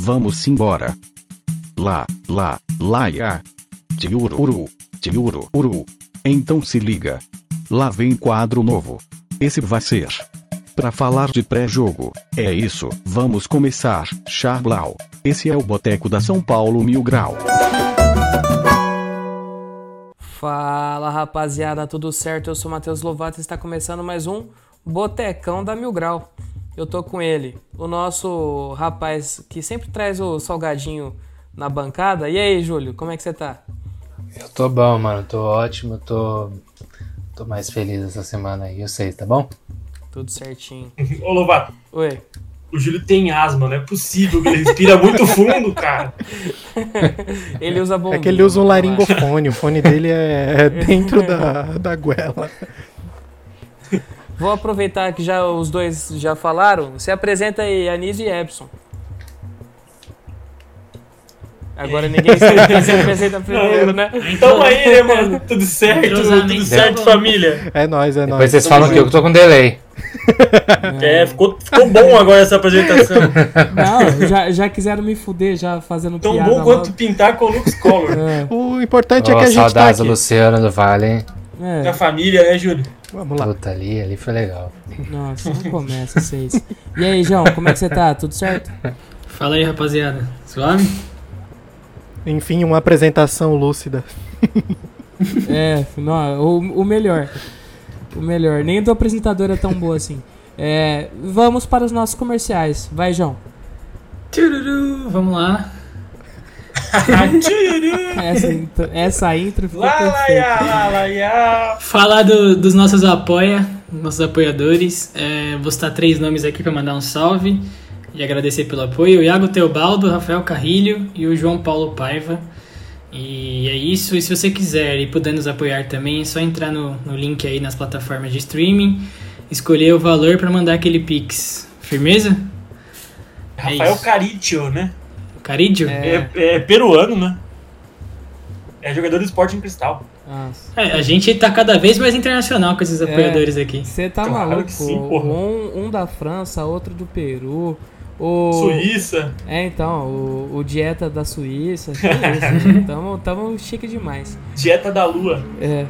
vamos embora. Lá, lá, lá, ya. Tiururu, tiururu. Então se liga. Lá vem quadro novo. Esse vai ser. Pra falar de pré-jogo. É isso, vamos começar, Charblau. Esse é o Boteco da São Paulo Mil Grau. Fala rapaziada, tudo certo? Eu sou Matheus Lovato e está começando mais um Botecão da Mil Grau. Eu tô com ele, o nosso rapaz que sempre traz o salgadinho na bancada. E aí, Júlio, como é que você tá? Eu tô bom, mano, tô ótimo, tô, tô mais feliz essa semana aí, eu sei, tá bom? Tudo certinho. Ô Lovato, Oi. o Júlio tem asma, não é possível, ele respira muito fundo, cara. ele usa bombinha. É que ele usa um laringofone, o fone dele é, é dentro da, da goela. Vou aproveitar que já os dois já falaram. Se apresenta aí, Anísio e Epson. Agora ninguém se apresenta primeiro, né? Então aí, né, mano? Tudo certo, tudo certo, família. É nóis, é Depois nóis. vocês falam que eu tô com delay. É, ficou, ficou bom agora essa apresentação. Não, já, já quiseram me fuder, já fazendo Tão piada bom logo. quanto pintar com o Lux Color. É, O importante é Ó, que a gente tá saudades do aqui. Luciano do Vale, hein? é. Da família, né, Júlio? Vamos lá. Puta, ali, ali foi legal. Nossa, não começa vocês. E aí, João, como é que você tá? Tudo certo? Fala aí, rapaziada. Suave? Enfim, uma apresentação lúcida. É, não, o, o melhor. O melhor. Nem do apresentador é tão boa assim. É, vamos para os nossos comerciais. Vai, João. Tchururu, vamos lá. Essa, intro- essa intro ficou Lá, perfeita. lá, lá. Falar do- dos nossos apoia, nossos apoiadores. É, vou citar três nomes aqui para mandar um salve e agradecer pelo apoio. O Iago Teobaldo, o Rafael Carrilho e o João Paulo Paiva. E é isso. E se você quiser e puder nos apoiar também, é só entrar no, no link aí nas plataformas de streaming, escolher o valor para mandar aquele Pix. Firmeza? É Rafael isso. Caricio, né? Carídio? É. É, é peruano, né? É jogador do Sporting Cristal. Nossa. É, a gente tá cada vez mais internacional com esses apoiadores aqui. Você tá Claro maluco? que sim, porra. um, um da França, outro do Peru. O... Suíça. É, então, o, o dieta da Suíça. que isso, tamo, tamo chique demais. Dieta da Lua. É.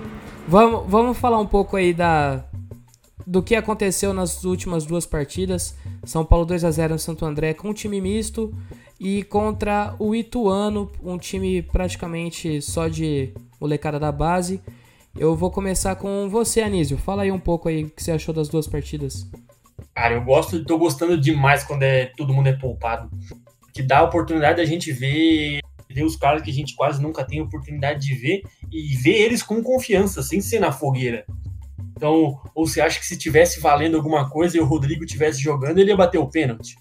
Vamos, vamos falar um pouco aí da do que aconteceu nas últimas duas partidas. São Paulo 2 a 0 no Santo André com um time misto e contra o Ituano, um time praticamente só de molecada da base. Eu vou começar com você, Anísio. Fala aí um pouco aí o que você achou das duas partidas. Cara, eu gosto, tô gostando demais quando é todo mundo é poupado. Que dá a oportunidade da gente ver, ver os caras que a gente quase nunca tem oportunidade de ver e ver eles com confiança, sem ser na fogueira. Então, ou você acha que se tivesse valendo alguma coisa e o Rodrigo tivesse jogando, ele ia bater o pênalti?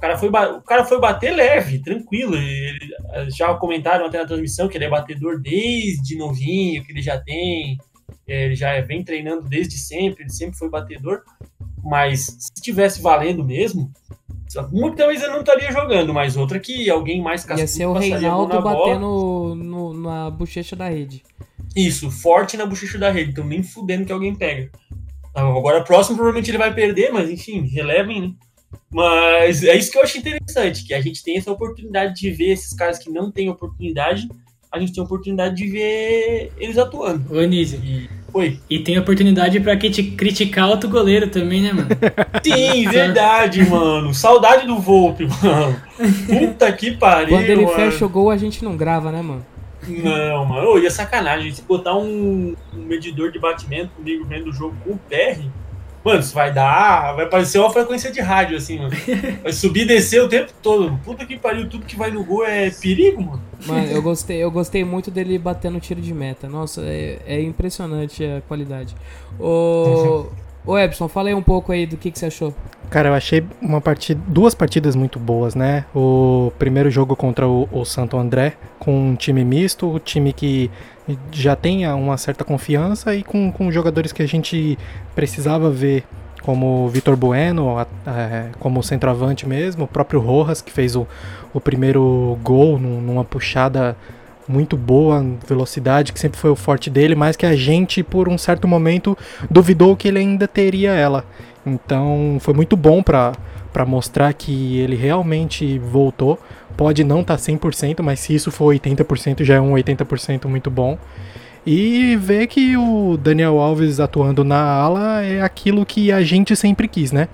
O cara foi, o cara foi bater leve, tranquilo. Ele, já comentaram até na transmissão que ele é batedor desde novinho, que ele já tem, é, ele já vem treinando desde sempre, ele sempre foi batedor. Mas se tivesse valendo mesmo, muitas vezes ele não estaria jogando, mas outra que alguém mais Ia cascudo ser o Reinaldo batendo no, na bochecha da rede. Isso, forte na bochecha da rede, então nem fudendo que alguém pega. Agora, próximo, provavelmente ele vai perder, mas enfim, relevem, né? Mas é isso que eu acho interessante, que a gente tem essa oportunidade de ver esses caras que não têm oportunidade, a gente tem a oportunidade de ver eles atuando. Ô, Anísio. E, oi. E tem oportunidade pra criticar outro goleiro também, né, mano? Sim, verdade, mano. Saudade do Volpe, mano. Puta que pariu, Quando ele mano. fecha o gol, a gente não grava, né, mano? Não, mano. Ô, e é sacanagem. Se botar um, um medidor de batimento comigo vendo o jogo com o PR, mano, isso vai dar. Vai parecer uma frequência de rádio, assim, mano. Vai subir e descer o tempo todo. Puta que pariu, tudo que vai no gol é perigo, mano. Mano, eu gostei, eu gostei muito dele batendo tiro de meta. Nossa, é, é impressionante a qualidade. Ô, ô Epson, fala aí um pouco aí do que, que você achou. Cara, eu achei uma partida, duas partidas muito boas, né? O primeiro jogo contra o, o Santo André, com um time misto, o time que já tem uma certa confiança e com, com jogadores que a gente precisava ver, como o Vitor Bueno, a- é, como centroavante mesmo, o próprio Rojas, que fez o, o primeiro gol num- numa puxada muito boa, velocidade, que sempre foi o forte dele, mas que a gente, por um certo momento, duvidou que ele ainda teria ela. Então foi muito bom para para mostrar que ele realmente voltou. Pode não estar tá 100%, mas se isso for 80%, já é um 80% muito bom. E ver que o Daniel Alves atuando na ala é aquilo que a gente sempre quis, né?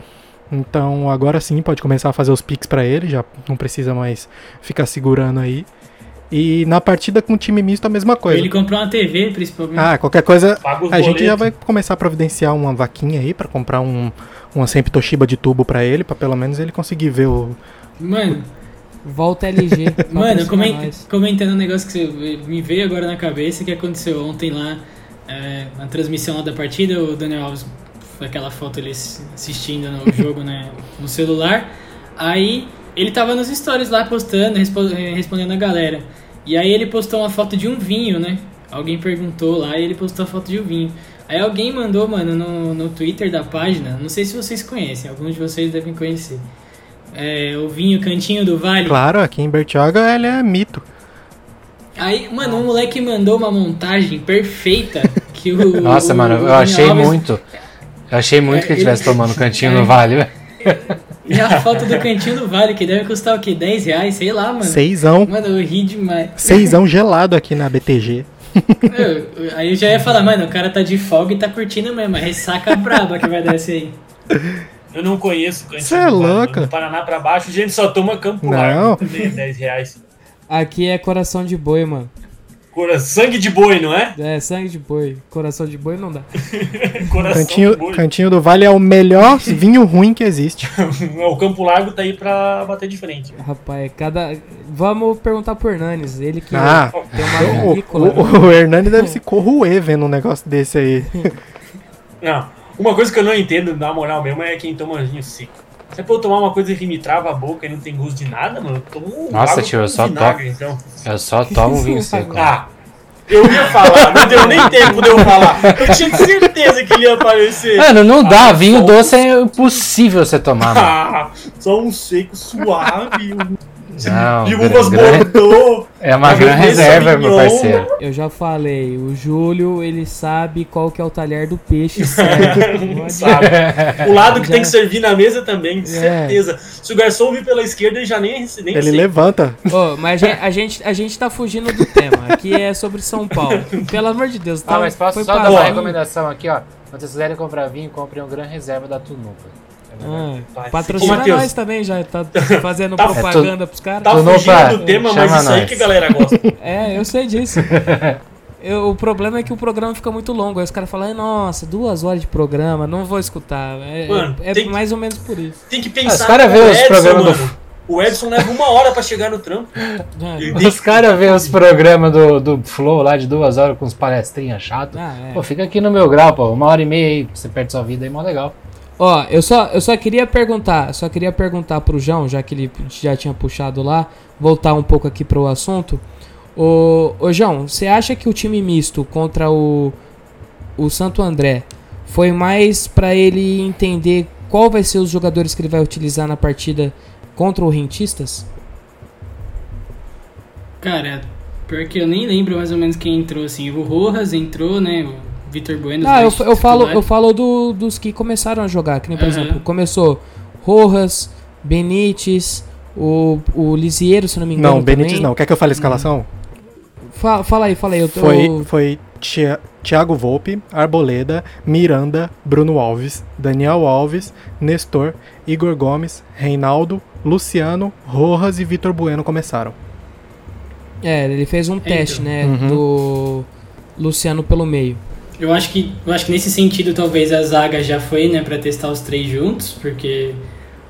Então agora sim pode começar a fazer os picks para ele, já não precisa mais ficar segurando aí. E na partida com o time misto a mesma coisa. Ele comprou uma TV, principalmente. Ah, qualquer coisa. A gente já vai começar a providenciar uma vaquinha aí para comprar um uma sempre Toshiba de tubo para ele, para pelo menos ele conseguir ver o. Mano. Volta LG. Mano, coment, comentando um negócio que você me veio agora na cabeça que aconteceu ontem lá é, na transmissão lá da partida, o Daniel Alves aquela foto ele assistindo no jogo né, no celular. Aí ele tava nos stories lá postando, respondendo a galera. E aí ele postou uma foto de um vinho, né? Alguém perguntou lá e ele postou a foto de um vinho. Aí alguém mandou, mano, no, no Twitter da página, não sei se vocês conhecem, alguns de vocês devem conhecer. É, o vinho Cantinho do Vale. Claro, aqui em Bertioga ele é mito. Aí, mano, um moleque mandou uma montagem perfeita que o. Nossa, o, mano, eu achei Alves... muito. Eu achei muito é, que ele estivesse tomando Cantinho é, no Vale, E a foto do Cantinho do Vale, que deve custar o quê? 10 reais? Sei lá, mano. Seisão. Mano, eu ri demais. Seisão gelado aqui na BTG. Eu, aí eu já ia falar, mano, o cara tá de folga e tá curtindo mesmo. A ressaca braba que vai descer aí. Eu não conheço o Cantinho Você é louca. Do Paraná pra baixo, a gente só toma Campo. Não. 10 reais. Aqui é coração de boi, mano. Cora... Sangue de boi, não é? É, sangue de boi. Coração de boi não dá. cantinho, cantinho do Vale é o melhor vinho ruim que existe. o Campo Largo tá aí pra bater de frente. Rapaz, cada. Vamos perguntar pro Hernanes. Ele que ah, tem uma vinícola. O, o, o Hernanes deve se corroer vendo um negócio desse aí. Não. Uma coisa que eu não entendo, na moral mesmo, é quem toma vinho seco. Se é pra eu tomar uma coisa que me trava a boca e não tem gosto de nada, mano, eu tomo um Nossa, tio, eu só, vinagre, to... então. eu só tomo vinho seco. Ah, eu ia falar, não deu nem tempo de eu falar. Eu tinha certeza que ele ia aparecer. Mano, não dá, ah, vinho doce um... é impossível você tomar. Mano. Ah, só um seco suave, um não, de uvas. É uma grande reserva, meu parceiro. Eu já falei, o Júlio, ele sabe qual que é o talher do peixe certo. sabe. O lado que já... tem que servir na mesa também, é. certeza. Se o garçom vir pela esquerda, ele já nem, nem Ele sei. levanta. Oh, mas a gente, a gente tá fugindo do tema. Aqui é sobre São Paulo. Pelo amor de Deus. Tá, ah, mas posso só dar uma recomendação aqui, ó. Quando vocês quiserem comprar vinho, comprem um Gran Reserva da Tunupa. Ah, patrocina Ô, nós também, já tá fazendo tá, propaganda é, pros caras. Tá fugindo do tema, mas isso nós. aí que a galera gosta. É, eu sei disso. Eu, o problema é que o programa fica muito longo. Aí os caras falam, nossa, duas horas de programa, não vou escutar. É, mano, é, é mais ou menos por isso. Tem que pensar. Os caras vê os programas do. O Edson leva uma hora pra chegar no trampo. É. Os caras vê os programas do, do Flow lá de duas horas com os palestrinhas chato. Ah, é. Pô, fica aqui no meu grau, pô. Uma hora e meia aí, você perde sua vida aí, mó legal. Ó, eu só, eu só queria perguntar, só queria perguntar pro João, já que ele já tinha puxado lá, voltar um pouco aqui pro assunto. Ô, ô João, você acha que o time misto contra o, o Santo André foi mais para ele entender qual vai ser os jogadores que ele vai utilizar na partida contra o Rentistas? Cara, porque eu nem lembro mais ou menos quem entrou assim. O Rojas entrou, né? Vitor Bueno. Ah, eu, eu falo, eu falo do, dos que começaram a jogar, que nem, por uhum. exemplo, começou Rojas, Benítez, o, o Lisieiro, se não me engano. Não, Benítez não. Quer que eu fale a escalação? Fala, fala aí, fala aí. Eu tô... Foi, foi Thiago Volpe, Arboleda, Miranda, Bruno Alves, Daniel Alves, Nestor, Igor Gomes, Reinaldo, Luciano, Rojas e Vitor Bueno começaram. É, ele fez um teste, né, uhum. do Luciano pelo meio. Eu acho que eu acho que nesse sentido talvez a zaga já foi, né, para testar os três juntos, porque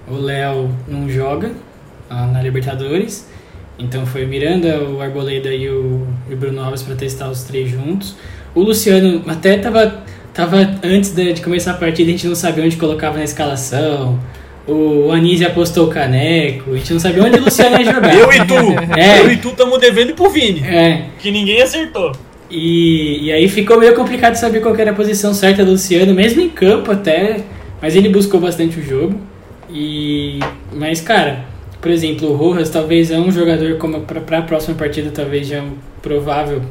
o Léo não joga ah, na Libertadores. Então foi o Miranda, o Arboleda e o, e o Bruno Alves para testar os três juntos. O Luciano até tava tava antes de, de, começar a partida, a gente não sabia onde colocava na escalação. O Anísio apostou o caneco, a gente não sabia onde o Luciano ia jogar. Eu e tu! É. Eu e tu estamos devendo pro Vini. É. Que ninguém acertou. E, e aí ficou meio complicado saber qual era a posição certa do Luciano, mesmo em campo até, mas ele buscou bastante o jogo. E mas cara, por exemplo, o Rojas talvez é um jogador como para a próxima partida talvez já é um provável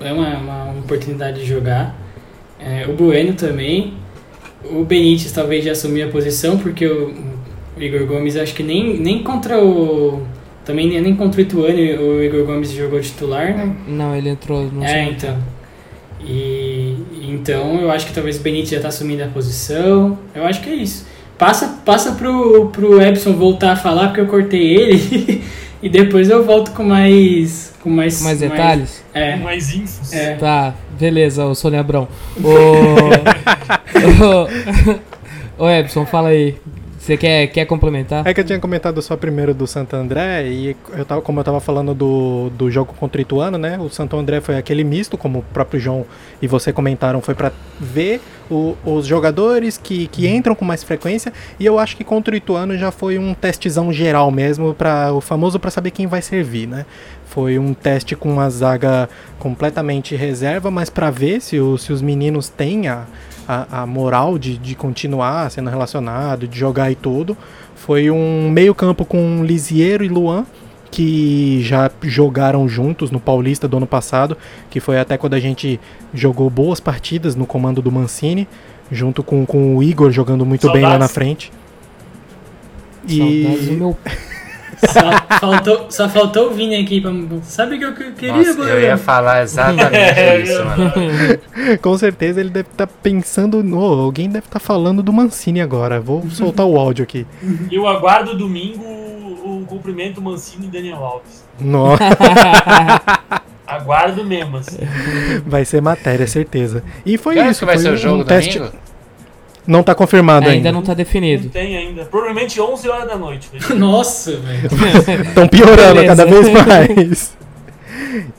é uma, uma oportunidade de jogar. É, o Bueno também. O Benítez talvez já assumiu a posição porque o, o Igor Gomes, acho que nem, nem contra o. Também nem, contra o Ituano o Igor Gomes jogou titular, né? Não, ele entrou no É, então. E então eu acho que talvez o Benítez já tá assumindo a posição. Eu acho que é isso. Passa, passa pro, pro Epson voltar a falar, porque eu cortei ele. e depois eu volto com mais. Com mais, Com mais detalhes? é. Mais infos. É. Tá, beleza, o Sônia Abrão. Ô, ô, Epson, fala aí. Você quer, quer complementar? É que eu tinha comentado só primeiro do Santo André, e eu tava, como eu tava falando do, do jogo contra o Ituano, né? O Santo André foi aquele misto, como o próprio João e você comentaram, foi para ver o, os jogadores que, que entram com mais frequência, e eu acho que contra o Ituano já foi um testezão geral mesmo, para o famoso para saber quem vai servir, né? Foi um teste com uma zaga completamente reserva, mas para ver se, o, se os meninos têm a, a, a moral de, de continuar sendo relacionado, de jogar e tudo. Foi um meio-campo com Lisiero e Luan, que já jogaram juntos no Paulista do ano passado, que foi até quando a gente jogou boas partidas no comando do Mancini, junto com, com o Igor jogando muito bem lá na Saudades. frente. Saudades do E meu Só faltou, só faltou o Vini aqui pra. Sabe o que eu que- queria, Nossa, eu ia falar exatamente isso, mano. com certeza ele deve estar pensando, no alguém deve estar falando do Mancini agora. Vou soltar o áudio aqui. Eu aguardo domingo o, cumprimento Mancini e Daniel Alves. Nossa, Aguardo mesmo, assim. vai ser matéria, certeza. E foi isso. que vai foi ser um o jogo teste. domingo? Não tá confirmado ainda ainda. não tá Não definido. tem ainda. Provavelmente 11 horas da noite. Nossa, velho. Estão piorando Beleza. cada vez mais.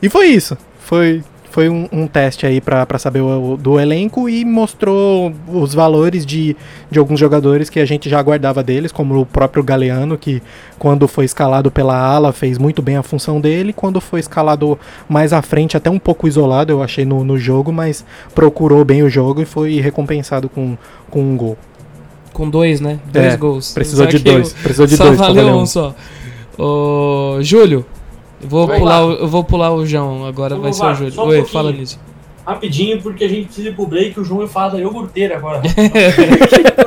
e foi isso. Foi, foi um, um teste aí pra, pra saber o, o- do elenco e mostrou os valores de, de alguns jogadores que a gente já aguardava deles, como o próprio Galeano, que quando foi escalado pela ala fez muito bem a função dele. Quando foi escalado mais à frente, até um pouco isolado, eu achei no, no jogo, mas procurou bem o jogo e foi recompensado com, com um gol. Com dois, né? Dois É, gols. Precisou Só de dois. Precisou de só dois. pra valeu um. só. Ô, Júlio, eu vou, pular o, eu vou pular o João, agora Vamos vai ser o Júlio. um Oi, pouquinho. fala nisso. Rapidinho, porque a gente precisa ir pro break. O João vai falar da iogurteira agora.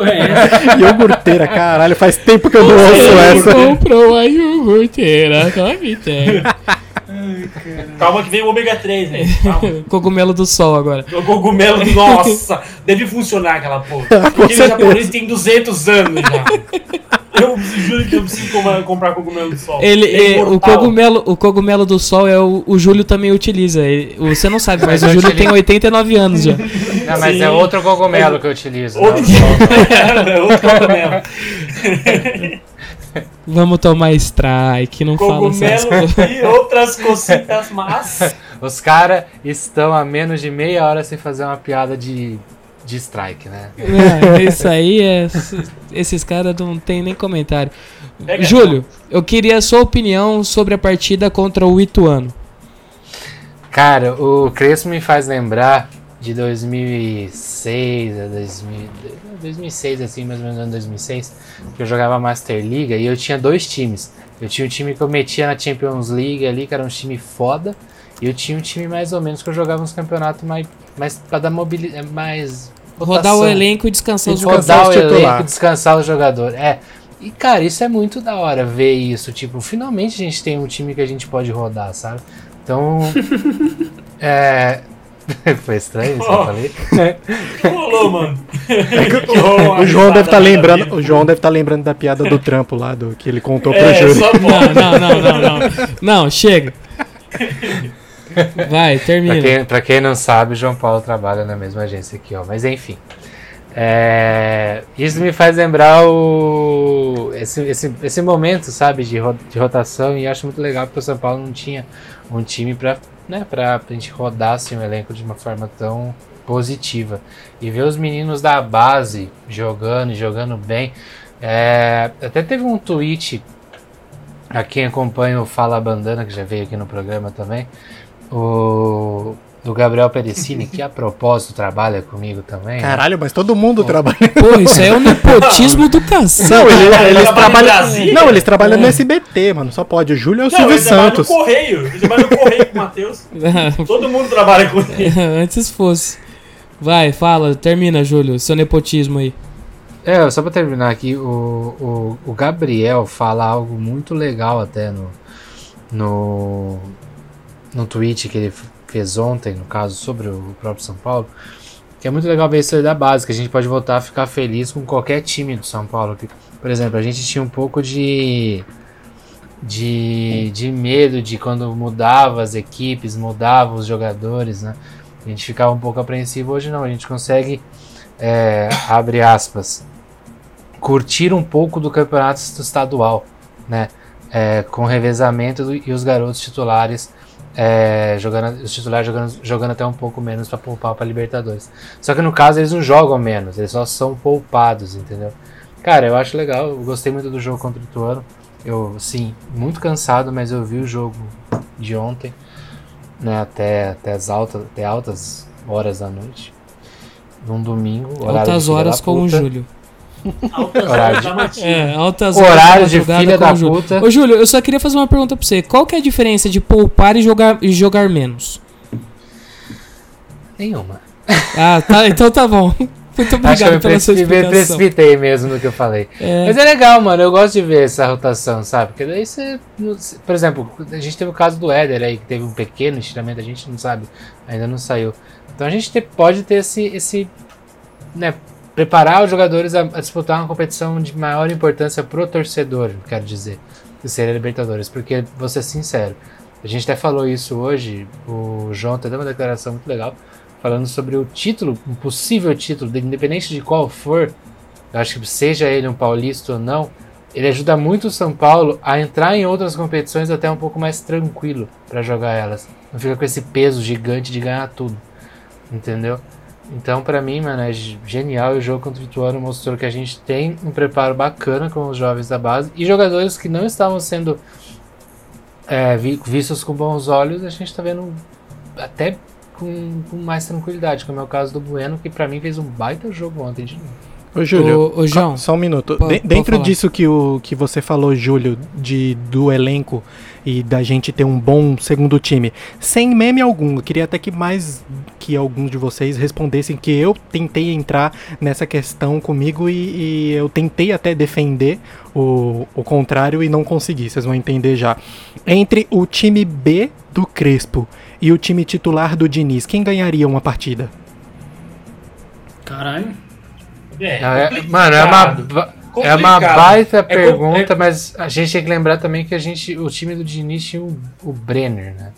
Ué, Iogurteira, caralho, faz tempo que eu não ouço essa. comprou a iogurteira, come tem. Calma que vem o ômega 3, né? Calma. Cogumelo do sol agora. O cogumelo, nossa, deve funcionar aquela porra. Porque o certeza. japonês tem 200 anos já. Eu juro que eu preciso comprar, comprar cogumelo do sol. Ele, É é, o, cogumelo, o cogumelo do sol é o, o Júlio também utiliza. Ele- você não sabe, mas Mas o Júlio utilizo. tem 89 anos já. Não, mas Sim. é outro cogumelo que eu utilizo. Outro, não, é outro cogumelo. Vamos tomar strike, não fala essas Cogumelo coisas. e outras cositas mas Os caras estão a menos de meia hora sem fazer uma piada de, de strike, né? Não, isso aí é. Esses caras não tem nem comentário. Pega Júlio, eu queria a sua opinião sobre a partida contra o Ituano. Cara, o Crespo me faz lembrar de 2006 a 2000, 2006, assim, mais ou menos ano 2006, que eu jogava Master Liga e eu tinha dois times. Eu tinha um time que eu metia na Champions League ali, que era um time foda, e eu tinha um time mais ou menos que eu jogava uns campeonatos mais, mais pra dar mobilidade, mais Rodar o elenco e descansar E os jogadores. rodar o titular. elenco, descansar o jogador. É. E cara, isso é muito da hora ver isso. Tipo, finalmente a gente tem um time que a gente pode rodar, sabe? Então. é. Foi estranho isso que eu falei? que rolou, mano? O João deve estar lembrando, o João deve estar lembrando da piada do trampo lá do que ele contou pro É, Júlio. só Não, não, não, não, não. Não, chega. Vai, Pra termina. quem, pra quem não sabe, o João Paulo trabalha na mesma agência aqui, ó. Mas enfim. É, isso me faz lembrar o, esse, esse, esse momento, sabe, de, de rotação. E acho muito legal porque o São Paulo não tinha um time pra, né, pra, pra gente rodar assim, o elenco de uma forma tão positiva. E ver os meninos da base jogando e jogando bem. É, até teve um tweet a quem acompanha o Fala Bandana, que já veio aqui no programa também, o do Gabriel Perecini, que a propósito trabalha comigo também. né? Caralho, mas todo mundo trabalha. Pô, isso aí é o nepotismo do cacete. Não, ele- Ele eles trabalham. Não, eles trabalham no SBT, mano. Só pode. O Júlio é o Não, Silvio ele trabalha no Santos. correio. Ele trabalha no correio com o Matheus. Todo mundo trabalha com ele. Antes fosse. Vai, fala, termina, Júlio, seu nepotismo aí. É, só pra terminar aqui, o, o, o Gabriel fala algo muito legal até no, no, no tweet que ele fez ontem, no caso, sobre o próprio São Paulo. Que é muito legal ver isso aí da base, que a gente pode voltar a ficar feliz com qualquer time do São Paulo. Por exemplo, a gente tinha um pouco de, de, de medo de quando mudava as equipes, mudava os jogadores, né? A gente ficava um pouco apreensivo. Hoje não, a gente consegue, é, abre aspas, curtir um pouco do campeonato estadual, né? É, com revezamento e os garotos titulares é, jogando, os titulares jogando, jogando até um pouco menos para poupar para Libertadores. Só que no caso eles não jogam menos, eles só são poupados, entendeu? Cara, eu acho legal, eu gostei muito do jogo contra o Ituano. Eu, sim, muito cansado, mas eu vi o jogo de ontem, né, até, até, as altas, até altas horas da noite. Num domingo. Altas horas com o Júlio. Altas Horário horas de-. É, altas Horário de filha com da o Júlio. puta. Ô, Júlio, eu só queria fazer uma pergunta pra você. Qual que é a diferença de poupar e jogar, e jogar menos? Nenhuma. Ah, tá, então tá bom. Muito Acho que eu obrigado me pela sua precipitei, explicação. precipitei mesmo no que eu falei. É, Mas é legal, mano. Eu gosto de ver essa rotação, sabe? Porque daí você. Por exemplo, a gente teve o caso do Éder aí, que teve um pequeno estiramento, a gente não sabe, ainda não saiu. Então a gente te- pode ter esse. esse né, preparar os jogadores a, a disputar uma competição de maior importância pro torcedor, quero dizer, que seria a Libertadores. Porque, vou ser sincero, a gente até falou isso hoje, o João até deu uma declaração muito legal, falando sobre o título, um possível título, independente de qual for, eu acho que seja ele um paulista ou não, ele ajuda muito o São Paulo a entrar em outras competições até um pouco mais tranquilo para jogar elas. Não fica com esse peso gigante de ganhar tudo. Entendeu? Então, pra mim, mano, é genial. O jogo contra o Ituano mostrou que a gente tem um preparo bacana com os jovens da base e jogadores que não estavam sendo é, vi- vistos com bons olhos, a gente tá vendo até com, com mais tranquilidade, como é o caso do Bueno, que pra mim fez um baita jogo ontem de novo. Ô, Júlio, Ô, ô, João, só um minuto. pode- De- pode dentro disso que, o, que você falou, Júlio, de, do elenco e da gente ter um bom segundo time, sem meme algum, eu queria até que mais que alguns de vocês respondessem que eu tentei entrar nessa questão comigo e, e eu tentei até defender o, o contrário e não consegui, vocês vão entender já. Entre o time B do Crespo e o time titular do Diniz, quem ganharia uma partida? Caralho. É, É, mano, é uma, é uma baita com- pergunta, mas a gente tem que lembrar também que a gente, o time do Diniz tinha o, o Brenner, né?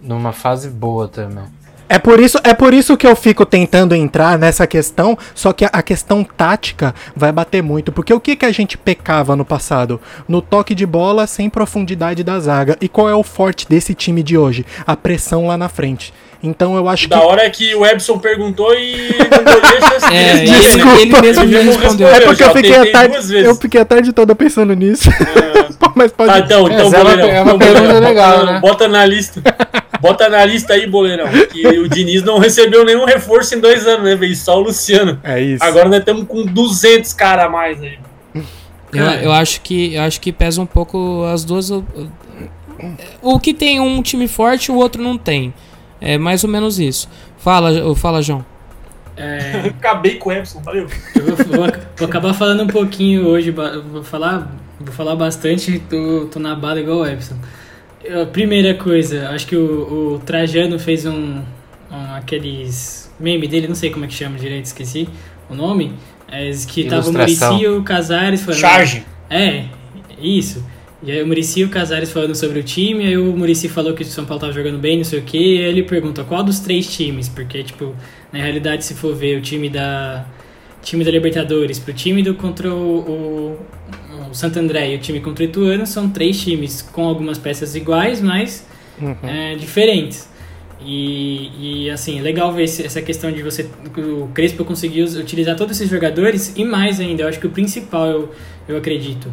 Numa fase boa também. É por isso, é por isso que eu fico tentando entrar nessa questão, só que a, a questão tática vai bater muito, porque o que que a gente pecava no passado? No toque de bola sem profundidade da zaga. E qual é o forte desse time de hoje? A pressão lá na frente. Então eu acho que Da hora é que o Ebson perguntou e É, ele, Desculpa. ele mesmo Ele já não respondeu. é porque eu já fiquei a tarde, duas vezes. eu fiquei a tarde toda pensando nisso. Mas pode Tá, então, então, é Boleirão. é uma então, pergunta Boleirão, legal, bota, né? Bota na lista. Bota na lista aí, Boleirão. Que o Diniz não recebeu nenhum reforço em dois anos, né? Veio só o Luciano. É isso. Agora nós estamos com 200 caras a mais aí. Eu, eu acho que eu acho que pesa um pouco as duas. o- O que tem um time forte, o outro não tem. É mais ou menos isso. Fala, fala, João. É, Acabei com o Ebson, valeu. eu vou, vou- vou acabar falando um pouquinho hoje, vou falar, vou falar bastante, tô, tô na bala igual o Epson. Eu- Primeira coisa, acho que o, o Trajano fez um, um- aqueles meme dele, não sei como é que chama direito, esqueci o nome, é, que tava o Ilustração. Muricy e o Casares falando. Charge. É, isso. E aí o Murici e o Casares falando sobre o time, aí o Murici falou que o São Paulo tava jogando bem, não sei o que, e aí ele pergunta qual dos três times, porque, tipo, na realidade, se for ver o time da time da Libertadores pro time do contra o, o, o Santo André e o time contra o Ituano, são três times com algumas peças iguais, mas Uhum. é, diferentes. E, e assim, legal ver essa questão de você. O Crespo conseguiu utilizar todos esses jogadores e mais ainda. Eu acho que o principal, eu, eu acredito,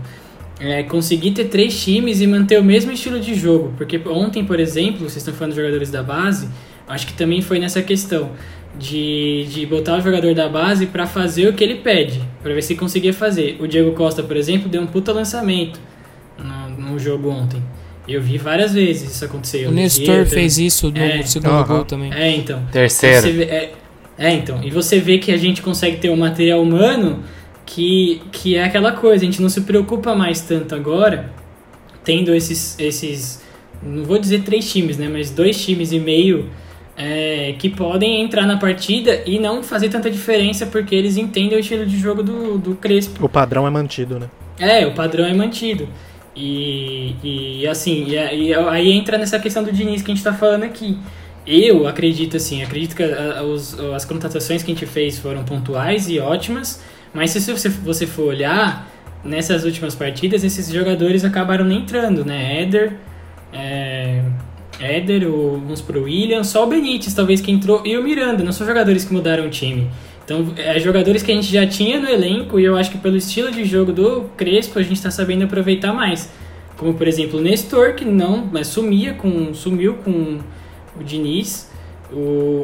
é conseguir ter três times e manter o mesmo estilo de jogo. Porque ontem, por exemplo, vocês estão falando dos jogadores da base, acho que também foi nessa questão de, de botar o jogador da base para fazer o que ele pede, para ver se conseguia fazer. O Diego Costa, por exemplo, deu um puta lançamento no, no jogo ontem. Eu vi várias vezes isso acontecer. O Nestor fez isso no É. segundo Aham. gol também. É, então. Terceiro. Você vê- é, é, então. E você vê que a gente consegue ter um material humano que, que é aquela coisa, a gente não se preocupa mais tanto agora, tendo esses, esses não vou dizer três times, né, mas dois times e meio é, que podem entrar na partida e não fazer tanta diferença porque eles entendem o estilo de jogo do, do Crespo. O padrão é mantido, né? É, o padrão é mantido. E, e assim, e, e aí entra nessa questão do Diniz que a gente tá falando aqui. Eu acredito assim, acredito que a, os, as contratações que a gente fez foram pontuais e ótimas, mas se você, você for olhar, nessas últimas partidas, esses jogadores acabaram nem entrando, né? Éder, é, Éder, o, vamos pro William, só o Benítez talvez que entrou, e o Miranda, não são jogadores que mudaram o time. Então, é jogadores que a gente já tinha no elenco e eu acho que pelo estilo de jogo do Crespo a gente está sabendo aproveitar mais. Como, por exemplo, o Nestor, que não, mas sumia com, sumiu com o Diniz, o,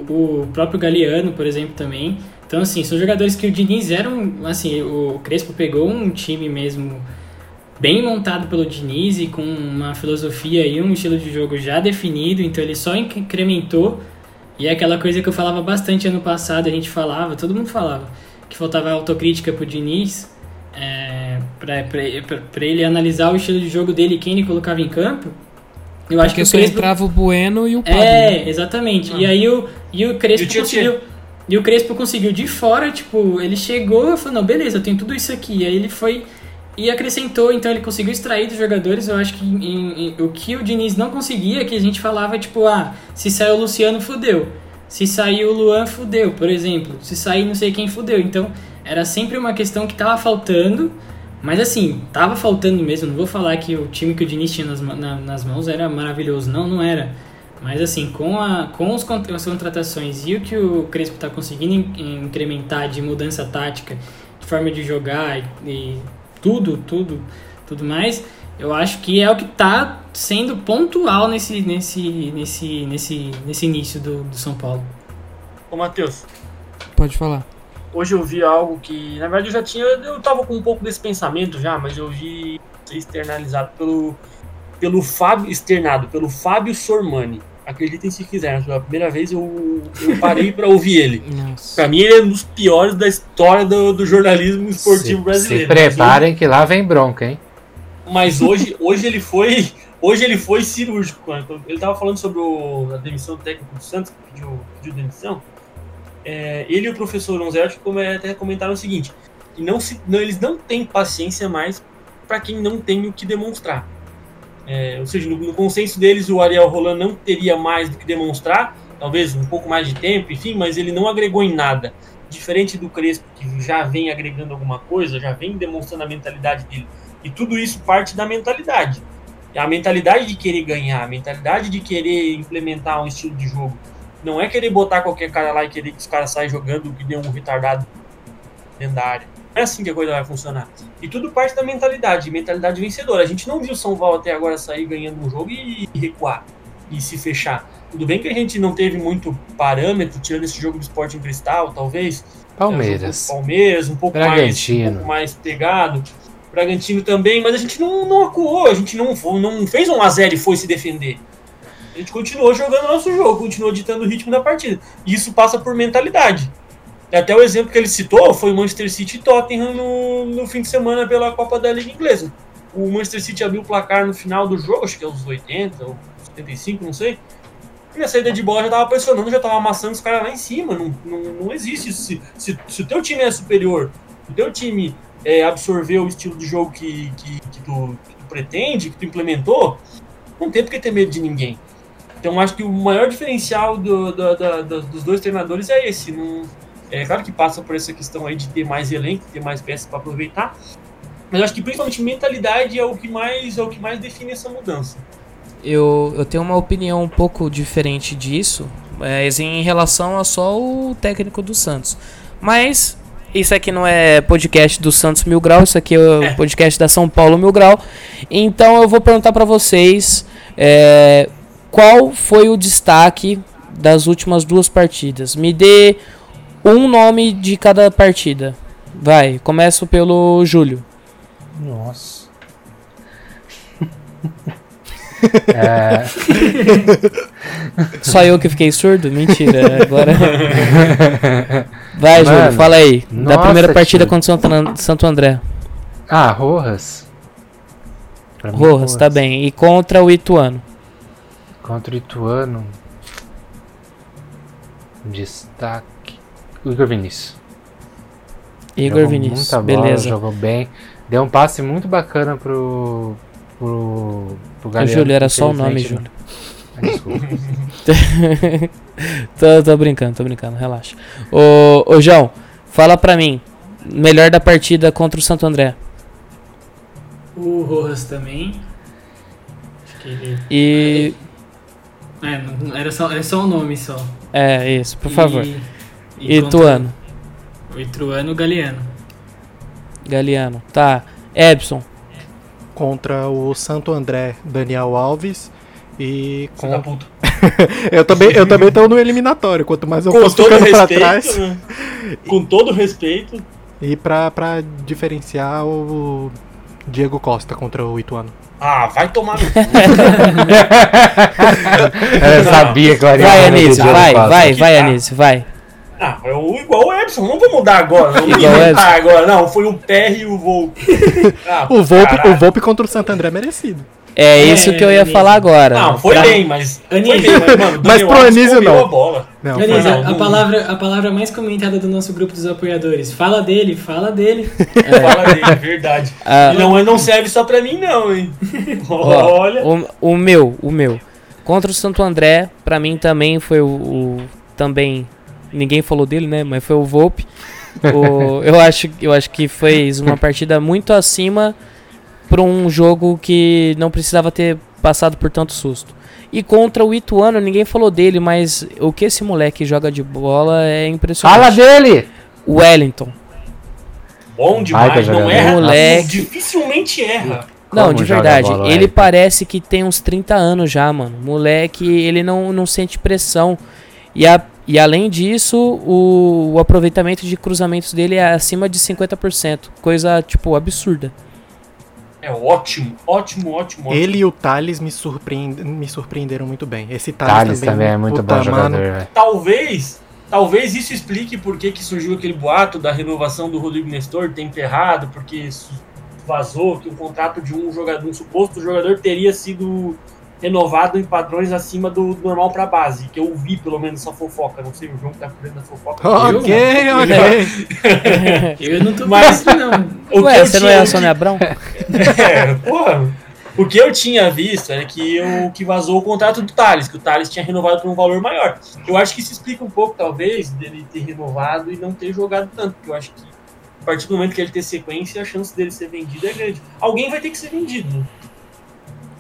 o próprio Galeano, por exemplo, também. Então, assim, são jogadores que o Diniz era um, assim, o Crespo pegou um time mesmo bem montado pelo Diniz e com uma filosofia e um estilo de jogo já definido, então ele só incrementou e é aquela coisa que eu falava bastante ano passado, a gente falava, todo mundo falava, que faltava autocrítica pro Diniz, é, para ele analisar o estilo de jogo dele e quem ele colocava em campo. Eu acho Porque que o Crespo... entrava o Bueno e o Pablo. É, exatamente. Ah. E aí o, e o Crespo e conseguiu... E o Crespo conseguiu de fora, tipo, ele chegou e falou, não, beleza, eu tenho tudo isso aqui. E aí ele foi e acrescentou, então ele conseguiu extrair dos jogadores, eu acho que em, em, o que o Diniz não conseguia, que a gente falava, tipo, ah, se saiu o Luciano, fudeu. Se saiu o Luan, fudeu, por exemplo. Se sair não sei quem, fudeu. Então, era sempre uma questão que tava faltando, mas assim, tava faltando mesmo. Não vou falar que o time que o Diniz tinha nas, na, nas mãos era maravilhoso, não, não era. Mas assim, com, a, com os, as contratações e o que o Crespo está conseguindo incrementar de mudança tática, de forma de jogar e, e tudo, tudo, tudo mais, eu acho que é o que está sendo pontual nesse, nesse, nesse, nesse, nesse início do, do São Paulo. Ô, Matheus. Pode falar. Hoje eu vi algo que, na verdade, eu já tinha. Eu tava com um pouco desse pensamento já, mas eu vi externalizado pelo, pelo Fábio. Externado pelo Fábio Sormani. Acreditem se quiserem, pela primeira vez eu, eu parei para ouvir ele. Para mim, ele é um dos piores da história do, do jornalismo esportivo se, brasileiro. Se preparem que lá vem bronca, hein? Mas hoje, hoje ele foi. Hoje ele foi cirúrgico. Ele estava falando sobre o, a demissão do técnico do Santos, que pediu, pediu demissão. É, ele e o professor Onzerti até comentaram o seguinte: não se, não, eles não têm paciência mais para quem não tem o que demonstrar. É, ou seja, no, no, consenso deles, o Ariel Roland não teria mais do que demonstrar, talvez um pouco mais de tempo, enfim, mas ele não agregou em nada. Diferente do Crespo, que já vem agregando alguma coisa, já vem demonstrando a mentalidade dele. E tudo isso parte da mentalidade. A mentalidade de querer ganhar, a mentalidade de querer implementar um estilo de jogo. Não é querer botar qualquer cara lá e querer que os caras saiam jogando que dê um retardado dentro da área é assim que a coisa vai funcionar. E tudo parte da mentalidade, mentalidade vencedora. A gente não viu o São Paulo até agora sair ganhando um jogo e recuar e se fechar. Tudo bem que a gente não teve muito parâmetro, tirando esse jogo do esporte em cristal, talvez. Palmeiras. É, um Palmeiras, um pouco, mais, um pouco mais pegado. Bragantino também, mas a gente não, não acuou, a gente não, não fez um a 0 e foi se defender. A gente continuou jogando nosso jogo, continuou ditando o ritmo da partida. E isso passa por mentalidade. Até o exemplo que ele citou foi o Manchester City e Tottenham no, no fim de semana pela Copa da Liga Inglesa. O Manchester City abriu o placar no final do jogo, acho que é os 80 ou 75, não sei. E na saída de bola já tava pressionando, já tava amassando os caras lá em cima. Não, não, não existe isso. Se, se, se, o teu time é superior, se o teu time é, absorveu o estilo de jogo que, que, que, tu, que tu pretende, que tu implementou, não tem por que ter medo de ninguém. Então acho que o maior diferencial do, do, do, dos dois treinadores é esse. Não, é claro que passa por essa questão aí de ter mais elenco, ter mais peças para aproveitar, mas acho que principalmente mentalidade é o que mais é o que mais define essa mudança. Eu, eu tenho uma opinião um pouco diferente disso, mas em relação a só o técnico do Santos. Mas isso aqui não é podcast do Santos Mil Grau, isso aqui é o é. podcast da São Paulo Mil Grau. Então eu vou perguntar para vocês é, qual foi o destaque das últimas duas partidas. Me dê um nome de cada partida. Vai, começo pelo Júlio. Nossa. É, Só eu que fiquei surdo? Mentira. Agora. Vai, Júlio, Mano, fala aí. da nossa, primeira partida tio. contra o Santo, An- Santo André. ah, Rojas. Mim, Rojas, tá bem. E contra o Ituano. Contra o Ituano. Destaque. O Igor Vinícius. Igor Jogou Vinícius. muita bola, Beleza. Jogou bem. Deu um passe muito bacana pro. pro. pro Galeano. Júlio, era só o nome, Júlio. não- Ah, desculpa. tô, tô brincando, tô brincando, relaxa. Ô, ô João, fala pra mim. Melhor da partida contra o Santo André. O Rojas também. Acho que ele. E. É, não- era só, era só um nome só. É, isso, por favor. E, contra Ituano, O Ituano Galeano. Galeano. Tá. Ebson. Contra o Santo André, Daniel Alves. E com... eu também eu também tô no eliminatório. Quanto mais eu todo ficando pra respeito, trás. né? Com todo respeito. E pra, pra diferenciar o Diego Costa contra o Ituano. Ah, vai tomar no cu. Eu sabia que eu ia Vai, do Anísio, vai, vai, vai, tá. Anísio, vai. Ah, é o, igual o Epson, não vou mudar agora. Não vou Igual o inventar agora. Não, foi o PR e o Volpe. Ah, O Volpe, caralho. o Volpe contra o Santo André é merecido. É É, isso que eu ia Anísio. falar agora. Não, foi Pra- bem, mas. Foi Anísio. bem, mas, mano, Mas pro Anísio, não. a bola. Não, Anísio, foi- não, a, palavra, a palavra mais comentada do nosso grupo dos apoiadores. Fala dele, fala dele. Fala dele, é verdade. Ah, não, ele não serve só pra mim, não, hein? Ó, Olha. O, o meu, o meu. Contra o Santo André, pra mim também foi o, o- também ninguém falou dele, né? Mas foi o Volpe. O- eu acho, eu acho que fez uma partida muito acima para um jogo que não precisava ter passado por tanto susto. E contra o Ituano, ninguém falou dele, mas o que esse moleque joga de bola é impressionante. Fala dele! O Wellington. Bom demais, não erra. Moleque. Dificilmente erra. Não, Como de verdade. bola, ele Wellington? parece que tem uns 30 anos já, mano. Moleque, ele não, não sente pressão. E, a, e além disso, o, o aproveitamento de cruzamentos dele é acima de 50%. Coisa, tipo, absurda. É ótimo, ótimo, ótimo, ótimo. Ele e o Thales me, surpreende, me surpreenderam muito bem. Esse Thales, Thales também é muito puta, bom jogador, mano. Talvez, talvez isso explique por que, que surgiu aquele boato da renovação do Rodrigo Nestor ter emperrado, porque vazou que o contrato de um jogador, um suposto jogador teria sido renovado em padrões acima do normal pra base, que eu vi pelo menos essa fofoca, não sei o João que tá por dentro da fofoca. Ok, Eu, ok. Eu não tô dentro, não. O que Ué, você não tinha- é o a Sônia Abrão? É, porra. O que eu tinha visto era que, eu, que vazou o contrato do Thales, que o Thales tinha renovado por um valor maior. Eu acho que isso explica um pouco, talvez, dele ter renovado e não ter jogado tanto, porque eu acho que a partir do momento que ele ter sequência, a chance dele ser vendido é grande. Alguém vai ter que ser vendido, né?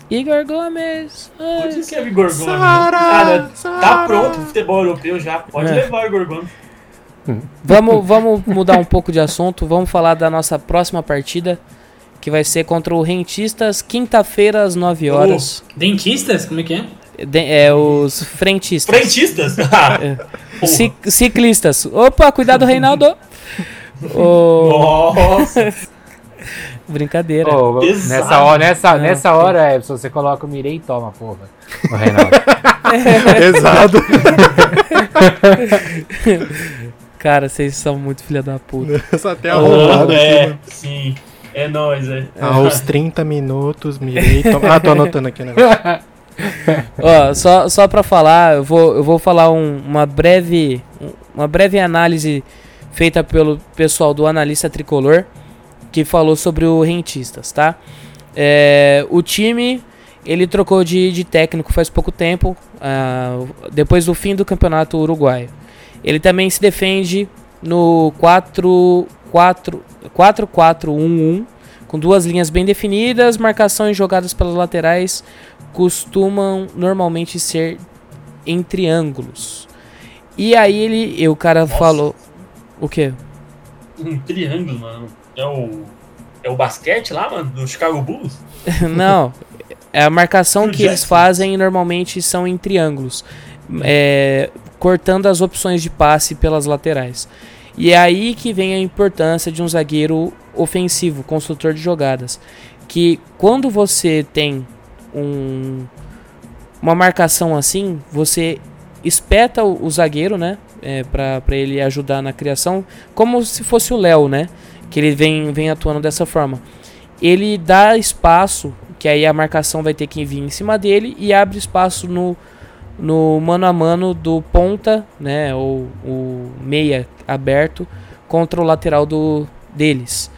Igor Gomes. Pode ser o Igor Gomes. Sara, Cara, tá pronto o futebol europeu já. Pode É. levar o Igor Gomes. Vamos, vamos mudar um pouco de assunto. Vamos falar da nossa próxima partida. Que vai ser contra o Rentistas, quinta-feira, às 9 horas. Dentistas? Como é que é? De- é, os frentistas. Frentistas? Ah, É. Ci- ciclistas. Opa, cuidado, Reinaldo. Ô, Nossa, brincadeira. Pesado. nessa hora, nessa, Não. nessa hora, Epson, você coloca o Mirei e toma, porra. O Reinaldo. Exato. Cara, vocês são muito filha da puta. Só tem arrombado aqui, é, mano. sim. É nóis, é. Aos 30 minutos, mirei. Ah, tô anotando aqui o negócio. Ó, só, só pra falar, eu vou, eu vou falar um- uma breve uma breve análise feita pelo pessoal do Analista Tricolor, que falou sobre o Rentistas, tá? É, o time, ele trocou de, de técnico faz pouco tempo, ah, depois do fim do campeonato uruguaio. Ele também se defende no 4 4 4-4-1-1, com duas linhas bem definidas, marcação e jogadas pelas laterais costumam normalmente ser em triângulos. E aí ele, e o cara Nossa. falou o quê? Um triângulo, mano. É o. É o basquete lá, mano, do Chicago Bulls? Não, é a marcação que eles fazem normalmente são em triângulos, é, cortando as opções de passe pelas laterais. E é aí que vem a importância de um zagueiro ofensivo, construtor de jogadas, que quando você tem um uma marcação assim, você espeta o, o zagueiro, né? É, para ele ajudar na criação, como se fosse o Léo, né? Que ele vem, vem atuando dessa forma. Ele dá espaço, que aí a marcação vai ter que vir em cima dele, e abre espaço no, no mano a mano do ponta, né? Ou o meia aberto contra o lateral do, deles.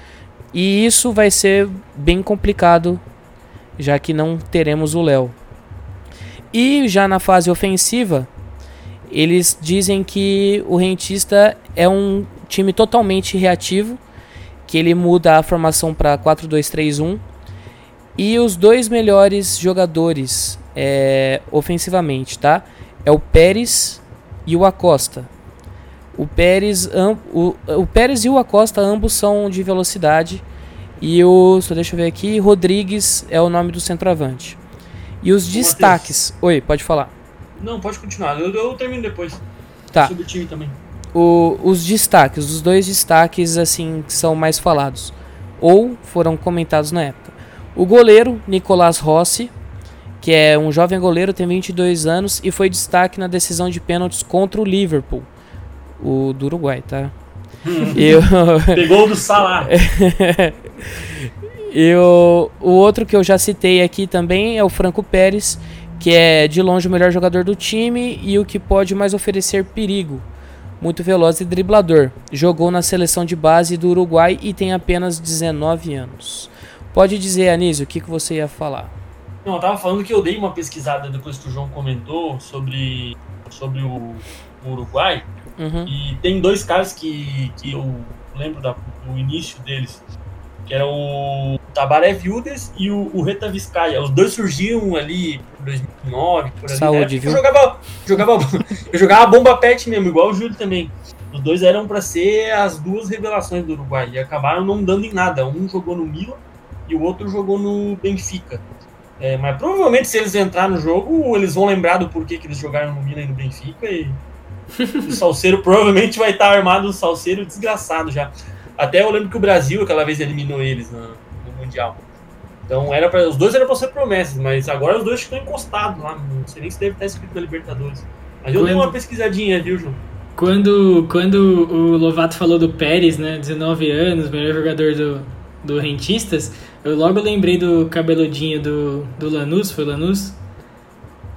E isso vai ser bem complicado, já que não teremos o Léo. E já na fase ofensiva, eles dizem que o Rentista é um time totalmente reativo, que ele muda a formação para 4-2-3-1. E os dois melhores jogadores é, ofensivamente, tá? É o Pérez e o Acosta. O Pérez, o, o Pérez e o Acosta ambos são de velocidade. E o, só deixa eu ver aqui, Rodrigues é o nome do centroavante. E os destaques. Oi, pode falar. Não, pode continuar. Eu, eu termino depois. Tá. Sobre o time também. O, os destaques, os dois destaques assim que são mais falados ou foram comentados na época. O goleiro Nicolás Rossi, que é um jovem goleiro, tem 22 anos e foi destaque na decisão de pênaltis contra o Liverpool, o do Uruguai, tá? eu... Pegou do Salah. E o, o outro que eu já citei aqui também é o Franco Pérez, que é de longe o melhor jogador do time e o que pode mais oferecer perigo. Muito veloz e driblador. Jogou na seleção de base do Uruguai e tem apenas 19 anos. Pode dizer, Anísio, o que, que você ia falar? Não, eu tava falando que eu dei uma pesquisada depois que o João comentou sobre, sobre o, o Uruguai. Uhum. E tem dois caras que, que eu lembro da, do início deles que era o Tabaré Vildes e o, o Reta Vizcaya. Os dois surgiram ali por 2009, por ali. Saúde, viu? Eu jogava, jogava, eu jogava bomba pet mesmo, igual o Júlio também. Os dois eram para ser as duas revelações do Uruguai e acabaram não dando em nada. Um jogou no Milan e o outro jogou no Benfica. É, mas provavelmente se eles entrarem no jogo, eles vão lembrar do porquê que eles jogaram no Milan e no Benfica e o Salceiro provavelmente vai estar armado um Salceiro desgraçado já. Até eu lembro que o Brasil aquela vez eliminou eles no, no Mundial. Então era pra, os dois eram para ser promessas, mas agora os dois estão encostados lá. Não sei nem se deve estar escrito na Libertadores. Mas eu quando, dei uma pesquisadinha, viu, João? Quando, quando o Lovato falou do Pérez, né, 19 anos, melhor jogador do, do Rentistas, eu logo lembrei do cabeludinho do, do Lanús, foi o Lanús?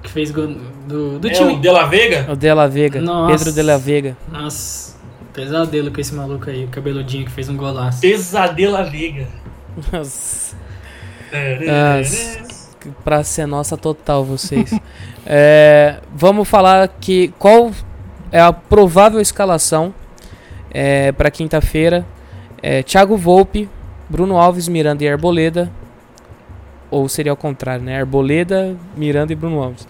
Que fez gol do, do é time. o De La Vega? O De La Vega, Nossa. Pedro De La Vega. Nossa. Pesadelo com esse maluco aí, o cabeludinho que fez um golaço. Pesadelo liga. Nossa. Nossa. Pra ser nossa total, vocês. é, vamos falar que qual é a provável escalação é, para quinta-feira. É, Thiago Volpe, Bruno Alves, Miranda e Arboleda. Ou seria ao contrário, né? Arboleda, Miranda e Bruno Alves.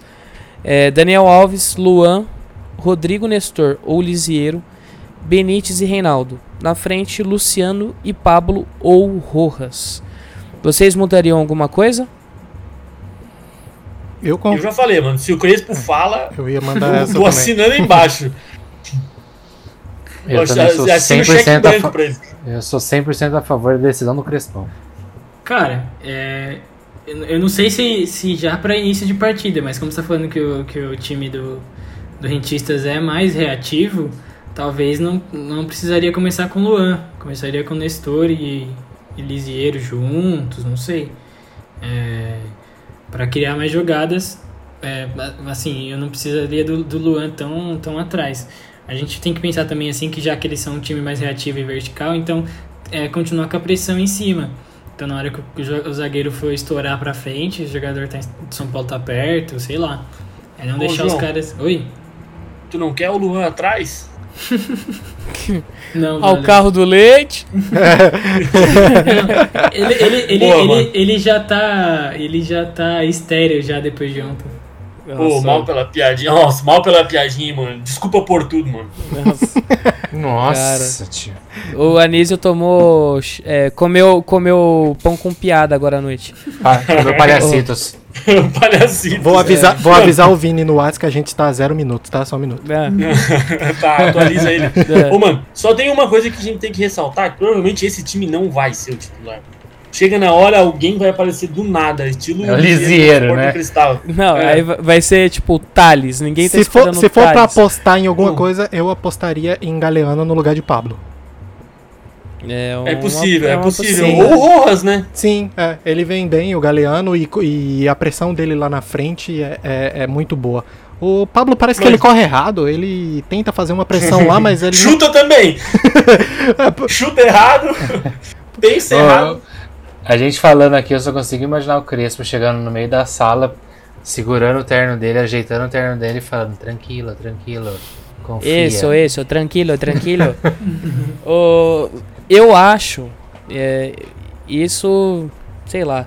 É, Daniel Alves, Luan, Rodrigo Nestor ou Lisiero. Benítez e Reinaldo. Na frente, Luciano e Pablo ou Rojas. Vocês mudariam alguma coisa? Eu, com... eu já falei, mano. Se o Crespo fala, eu ia mandar essa tô assinando embaixo. Eu, eu também sou 100% a fa... Eu sou 100% a favor da decisão do Crespão. Cara, é... eu não sei se, se já para início de partida, mas como você tá falando que o, que o time do, do Rentistas é mais reativo, talvez não, não precisaria começar com Luan. Começaria com Nestor e, e Lisieiro juntos, não sei. É, para criar mais jogadas, é, assim, eu não precisaria do, do Luan tão, tão atrás. A gente tem que pensar também assim que já que eles são um time mais reativo e vertical, então é, continuar com a pressão em cima. Então na hora que o, o zagueiro for estourar para frente, o jogador tá, de São Paulo tá perto, sei lá. É não Ô, deixar João, os caras. Oi? Tu não quer o Luan atrás? Não, Ao carro do leite. ele, ele, ele, Boa, ele, ele, já tá. Ele já tá estéreo já depois de ontem. Pô, mal pela piadinha. Nossa, mal pela piadinha, mano. Desculpa por tudo, mano. Nossa, Nossa tio. O Anísio tomou. É, comeu, comeu pão com piada agora à noite. Ah, comeu palhacitos. Palhacito. Vou avisar, é. vou avisar o Vini no WhatsApp que a gente tá a zero minutos, tá? Só um minuto. É. tá, atualiza ele. É. Ô, mano, só tem uma coisa que a gente tem que ressaltar: que provavelmente esse time não vai ser o titular. chega na hora, alguém vai aparecer do nada, estilo É Lisieiro, né? Cristal. Não, É. aí va- vai ser tipo o Thales. Ninguém tá Se for, se for pra apostar em alguma Hum. coisa, eu apostaria em Galeano no lugar de Pablo. É, É uma- possível, é uma possível. possibilidade. Ou o Rojas, né? Sim, é, ele vem bem, o Galeano, e, e a pressão dele lá na frente é, é- é muito boa. O Pablo parece que Mas- ele corre errado, ele tenta fazer uma pressão lá, mas ele não- Chuta também. Chuta errado. Pensa errado. A gente falando aqui, eu só consigo imaginar o Crespo chegando no meio da sala, segurando o terno dele, ajeitando o terno dele e falando: tranquilo, tranquilo, confia. Isso, isso, tranquilo, tranquilo. O- eu acho, é, isso, sei lá.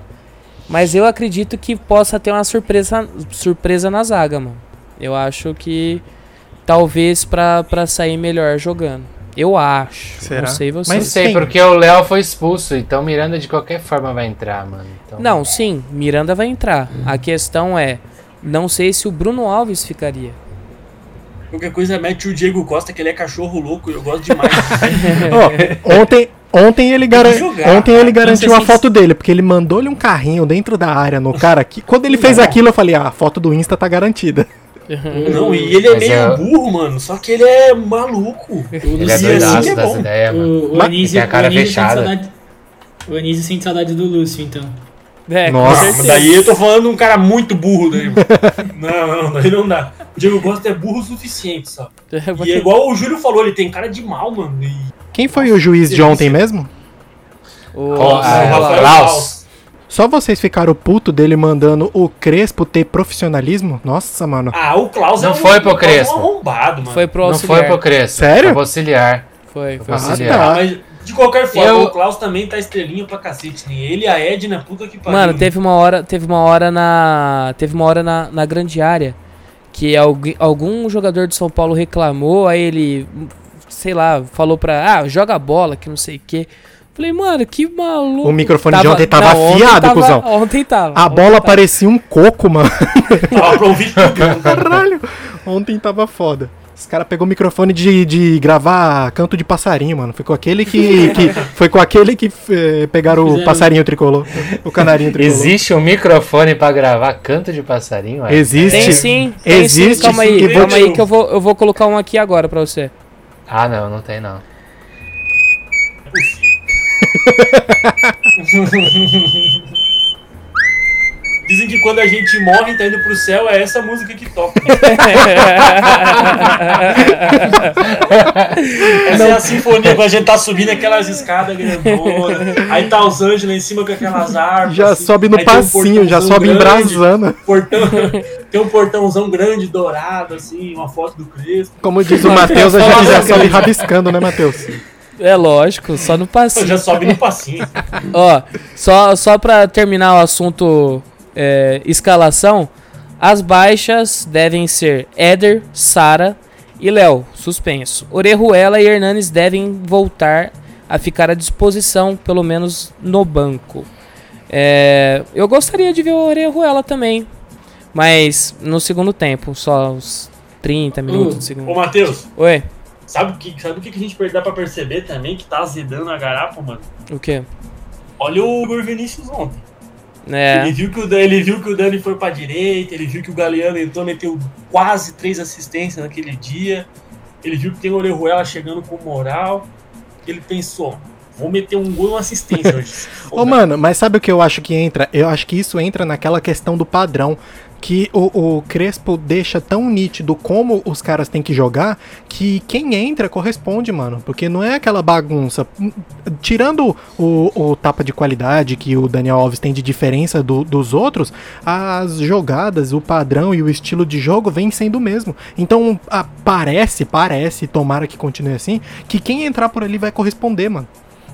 Mas eu acredito que possa ter uma surpresa, surpresa na zaga, mano. Eu acho que talvez pra, pra sair melhor jogando. Eu acho. Será? Não sei você. Não Mas- sei, Sim. porque o Léo foi expulso, então Miranda de qualquer forma vai entrar, mano. Então, Não, sim, Miranda vai entrar. A questão é, não sei se o Bruno Alves ficaria. Qualquer coisa mete o Diego Costa, que ele é cachorro louco, eu gosto demais. Ó, ontem, ontem ele, garan- jogar, ontem ele garantiu a foto dele, porque ele mandou-lhe um carrinho dentro da área no cara. Que, quando ele fez aquilo, eu falei: ah, a foto do Insta tá garantida. Não, e ele é Mas meio é- burro, mano. Só que ele é maluco. Ele é assim doidaço é das ideias, mano. O, o Anísio, tem a cara o Anísio fechada. Sente saudade, o Anísio sente saudade do Lúcio, então. É, Nossa, daí eu tô falando um cara muito burro daí. mano. não, não, daí não dá. O Diego Costa é burro o suficiente, só. E é igual o Júlio falou, ele tem cara de mal, mano. E... Quem foi o juiz de ontem mesmo? O, Rafael Klaus. Só vocês ficaram puto dele mandando o Crespo ter profissionalismo? Nossa, mano. Ah, o Klaus Não é um, foi pro é Crespo. um arrombado, mano. foi pro Não auxiliar. foi pro Crespo. Sério? Foi pro auxiliar. Foi, foi. Foi Ah, auxiliar. tá. Mas, de qualquer forma, Eu- o Klaus também tá estrelinha pra cacete. né? Ele e a Edna, puta que pariu. Mano, teve uma hora, teve uma hora na, teve uma hora na, na grande área que alguém, algum jogador de São Paulo reclamou, aí ele, sei lá, falou pra, ah, joga bola, que não sei o quê. Falei, mano, que maluco. O microfone de ontem tava não, afiado, tava, cuzão. Ontem tava. A ontem bola tava. parecia um coco, mano. Tava pra ouvir tudo. Caralho. Ontem tava foda. Os caras pegou o microfone de, de gravar canto de passarinho, mano. Foi com aquele que. que foi com aquele que eh, pegaram o passarinho tricolor. O canarinho tricolor. Existe um microfone pra gravar canto de passarinho? é? Existe. Tem sim, tem Existe, sim. Calma aí, vou calma te- aí que eu vou, eu vou colocar um aqui agora pra você. Ah, não, não tem não. Dizem que quando a gente morre e tá indo pro céu, é essa música que toca. Essa é a sinfonia, quando a gente tá subindo aquelas escadas grandonas. Aí tá os anjos lá em cima com aquelas árvores. Já assim. sobe no Aí tem um passinho, já sobe grande, embrasando. Portão, tem um portãozão grande, dourado, assim, uma foto do Crespo. Como diz o Matheus, a gente já sobe rabiscando, né, Matheus? É lógico, só no passinho. Já sobe no passinho. Ó, só, só pra terminar o assunto é, escalação, as baixas devem ser Éder, Sara e Léo, suspenso. Orejuela e Hernanes devem voltar a ficar à disposição, pelo menos no banco. É, eu gostaria de ver o Orejuela também, mas no segundo tempo, só uns 30 minutos do Ô, segundo. Matheus, Oi, sabe o que, sabe o que a gente dá pra perceber também que tá azedando a garapa, mano? o que? Olha o Igor Vinícius ontem. É, Ele, viu que o, Dan- ele viu que o Dani foi pra direita, ele viu que o Galeano entrou, meteu quase três assistências naquele dia. Ele viu que tem o Orejuela chegando com moral. Ele pensou, vou meter um gol e uma assistência hoje. Ô, mano, mas sabe o que eu acho que entra? Eu acho que isso entra naquela questão do padrão. Que o, o Crespo deixa tão nítido como os caras têm que jogar que quem entra corresponde, mano. Porque não é aquela bagunça. Tirando o, o tapa de qualidade que o Daniel Alves tem de diferença do- dos outros, as jogadas, o padrão e o estilo de jogo vem sendo o mesmo. Então a- parece, parece, tomara que continue assim, que quem entrar por ali vai corresponder, mano.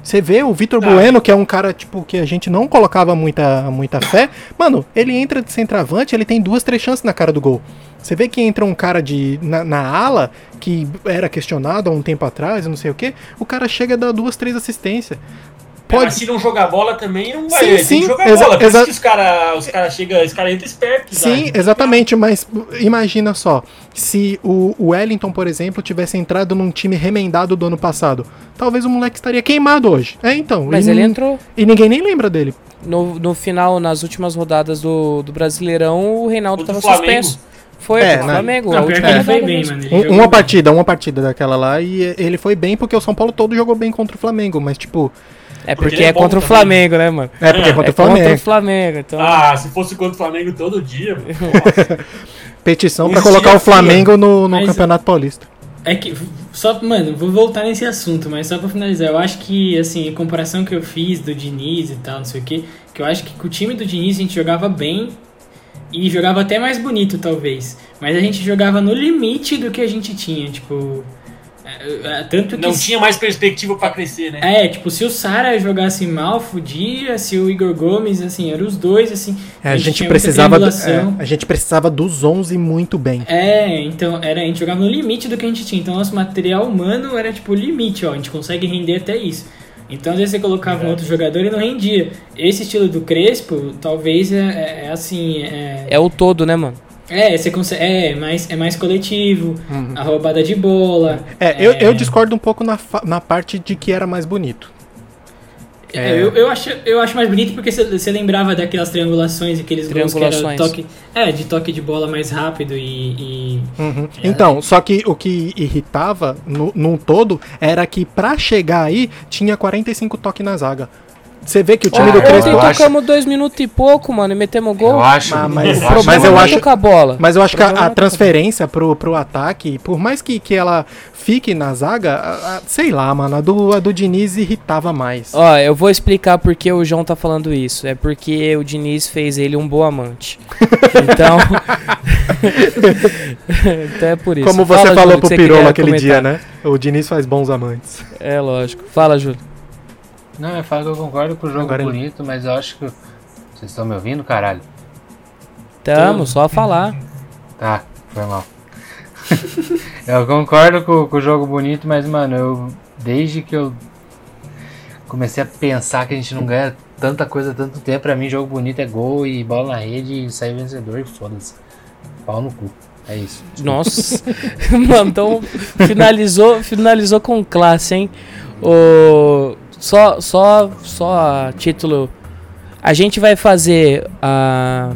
Você vê o Vitor Tá. Bueno, que é um cara, tipo, que a gente não colocava muita, muita fé. Mano, ele entra de centroavante, ele tem duas, três chances na cara do gol. Você vê que entra um cara de na, na ala, que era questionado há um tempo atrás, não sei o que, o cara chega a dar duas, três assistências. Mas pode. se não jogar bola também, não vai. Sim, tem sim, que jogar exa- bola. Por exa- isso que os caras os cara chegam, os caras entram espertos. Sim, sabe? exatamente, mas imagina só, se o Wellington, por exemplo, tivesse entrado num time remendado do ano passado, talvez o moleque estaria queimado hoje. É, então. Mas ele entrou E ninguém nem lembra dele. no, no final, nas últimas rodadas do, do Brasileirão, o Reinaldo Contra tava o Flamengo. suspenso. Foi É, né? Flamengo. Não, última ele foi bem, mano. Ele Um- uma bem. partida, uma partida daquela lá, e ele foi bem porque o São Paulo todo jogou bem contra o Flamengo, mas tipo, É Porque é é bom contra o também. Flamengo, né, mano? é porque É, é contra é o Flamengo. contra o Flamengo, então... Ah, se fosse contra o Flamengo todo dia. nossa. Petição Um pra colocar o. Flamengo no, no Mas- Campeonato Paulista. É que, só, mano, vou voltar nesse assunto, mas só pra finalizar, eu acho que, assim, a comparação que eu fiz do Diniz e tal, não sei o que, que eu acho que com o time do Diniz a gente jogava bem e jogava até mais bonito, talvez. Mas a gente jogava no limite do que a gente tinha, tipo. É, é, Tanto que. Não tinha mais perspectiva pra crescer, né? É, tipo, se o Sara jogasse mal, fudia, se o Igor Gomes, assim, eram os dois, assim. É, a gente muita precisava, do- é, a gente precisava dos 11 muito bem. É, então era, a gente jogava no limite do que a gente tinha. Então nosso material humano era tipo o limite, ó. A gente consegue render até isso. Então às vezes você colocava um outro jogador e não rendia. Esse estilo do Crespo, talvez é, é- é assim. É, É o todo, né, mano? É, você consegue. É, mais, é mais coletivo, a roubada de bola. É, Eu, eu discordo um pouco na, na parte de que era mais bonito. É, eu, eu, acho, eu acho mais bonito porque você, lembrava daquelas triangulações, aqueles gols que era Triangulações. toque. É, de toque de bola mais rápido e. e- Uhum. Então, só que o que irritava no, num todo era que pra chegar aí tinha 45 toques na zaga. Você vê que o time Ah, do Crespo. Ontem acho- tocamos dois minutos e pouco, mano, e metemos gol. Eu acho. Ah, mas- eu O acho problema mas eu não acho- tocar a bola. Mas eu acho que O a, a é transferência pro, pro ataque, por mais que, que ela fique na zaga, a- a- sei lá, mano, a do, a do Diniz irritava mais. Ó, eu vou explicar por que o João tá falando isso. É porque o Diniz fez ele um bom amante. Então. então é por isso. Como você Fala, falou Júlio, pro que você Pirolo aquele comentar. dia, né? O Diniz faz bons amantes. É lógico. Fala, Júlio. Não, eu falo que eu concordo com o jogo Agora ele- bonito, mas eu acho que. Vocês estão me ouvindo, caralho? Tamo, só a falar. Tá, foi mal. eu concordo com, com o jogo bonito, mas, mano, eu. Desde que eu comecei a pensar que a gente não ganha tanta coisa há tanto tempo, pra mim, jogo bonito é gol e bola na rede e sair vencedor e foda-se. Pau no cu. É isso. Nossa. Mano, então finalizou, finalizou com classe, hein? O só só só título a gente vai fazer a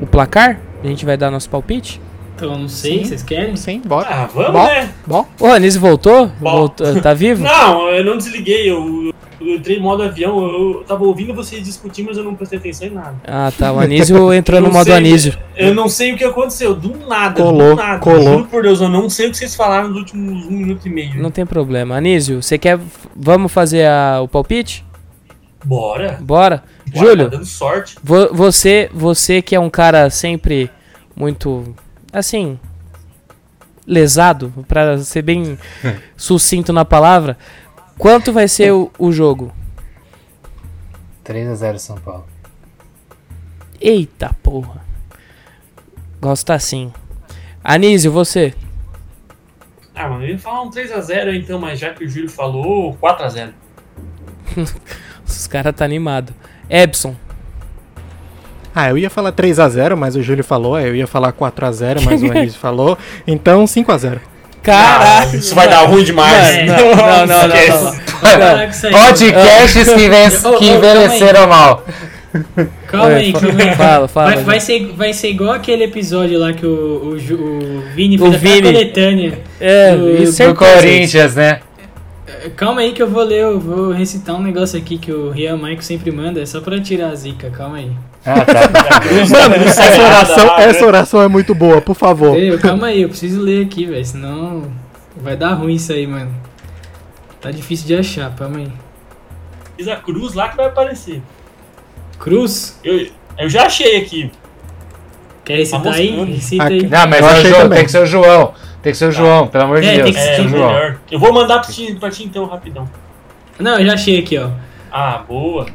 o placar? A gente vai dar nosso palpite? Então, não sei, Sim. vocês querem? Sim, bora. Ah, vamos, Bom. né? Bom, O Anísio voltou? Voltou? Tá vivo? Não, eu não desliguei. Eu, eu entrei em modo avião. Eu, eu tava ouvindo vocês discutir, mas eu não prestei atenção em nada. Ah, tá. O Anísio entrou Eu no modo sei, Anísio. Eu não sei o que aconteceu. Do nada. Colou, do nada. colou. Juro por Deus, eu não sei o que vocês falaram nos últimos um minuto e meio. Não tem problema. Anísio, você quer. Vamos fazer a- o palpite? Bora. Bora. Bora, Júlio, Tá dando sorte. vo- você, você que é um cara sempre muito. Assim. Lesado, pra ser bem sucinto na palavra. Quanto vai ser o, o jogo? 3x0 São Paulo. Eita porra. Gosta assim. Anísio, você? Ah, mano, eu ia falar um 3x0 então, mas já que o Júlio falou, 4x0. Os caras tá animado. Ebson. Ah, eu ia falar 3x0, mas o Júlio falou. Eu ia falar 4x0, mas o Anísio falou. Então 5x0. Caralho. Isso vai dar ruim demais. Não, não, não, não. Podcasts que, envelheceram mal. Calma aí, Oi, calma aí. Fala, fala. Vai, vai ser, vai ser igual aquele episódio lá que o, o, o Vini O fez a Vini. coletânea. É, do- Do. Corinthians, né? Calma aí que eu vou ler, eu vou recitar um negócio aqui que o Rian Maico sempre manda, é só pra tirar a zica, calma aí. Ah, tá. Mano, essa oração, essa oração é muito boa, por favor. Ei, calma aí, eu preciso ler aqui, velho, senão vai dar ruim isso aí, mano. Tá difícil de achar, calma aí. Fiz a cruz lá que vai aparecer. Cruz, Eu, eu já achei aqui. quer recitar aí? Recita aí. Não, mas Eu é o achei João, também. tem que ser o João. Tem que ser o João, pelo amor de É, Deus. tem que ser É, o João. melhor. Eu vou mandar pra ti, pra ti então, rapidão. Não, eu já achei aqui, ó. Ah, boa.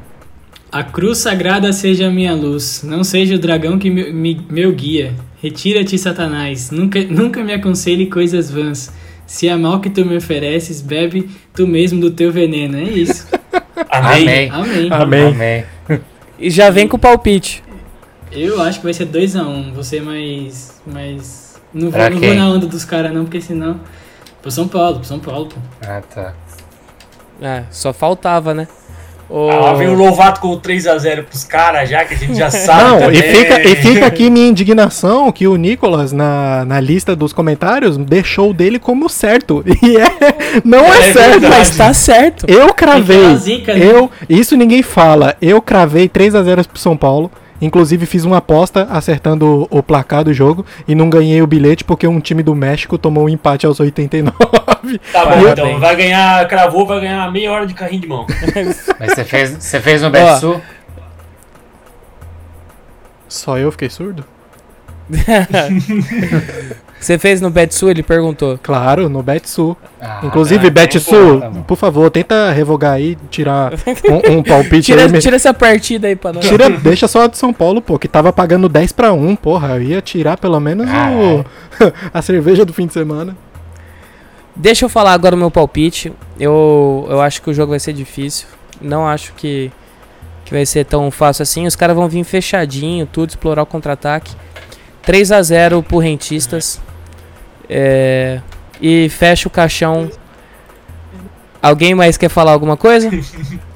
A cruz sagrada seja a minha luz, não seja o dragão que me, me- meu guia. Retira-te, Satanás, nunca, nunca me aconselhe coisas vãs. Se é mal que tu me ofereces, bebe tu mesmo do teu veneno. É isso. Amém. Amém. Amém. Amém. Amém. E já vem com o palpite. Eu acho que vai ser 2x1. Vou ser mais. mais... Não, vou, não vou na onda dos caras, não, porque senão. Pro São Paulo, pro São Paulo, pô. Ah, tá. É, só faltava, né? O... Ah, lá vem o Lovato com o 3x0 pros caras já, que a gente já sabe. Não, também. e fica, e fica aqui minha indignação que o Nicolas, na, na lista dos comentários, deixou o dele como certo. E é, não é, É certo. verdade. Mas tá certo. Eu cravei. zica, né? Eu, isso ninguém fala. Eu cravei 3 a 0 pro São Paulo. Inclusive fiz uma aposta acertando o, placar do jogo e não ganhei o bilhete porque um time do México tomou um empate aos 89. Tá bom, então vai ganhar, cravou, vai ganhar meia hora de carrinho de mão. Mas você fez, você fez no Betsu? Só eu fiquei surdo? Você fez no Betsu, ele perguntou. Claro, no Betsu. Ah, Inclusive, tá, Betsu, tá por favor, tenta revogar aí, tirar um, um palpite Tira, aí. tira essa partida aí pra nós. Tira, deixa só a de São Paulo, pô, que tava pagando 10 pra 1, porra. Eu ia tirar pelo menos o, a cerveja do fim de semana. Deixa eu falar agora o meu palpite. Eu, eu acho que o jogo vai ser difícil. Não acho que, que vai ser tão fácil assim. Os caras vão vir fechadinho, tudo, explorar o contra-ataque. 3 a 0 pro Rentistas. É, e fecha o caixão. Alguém mais quer falar alguma coisa?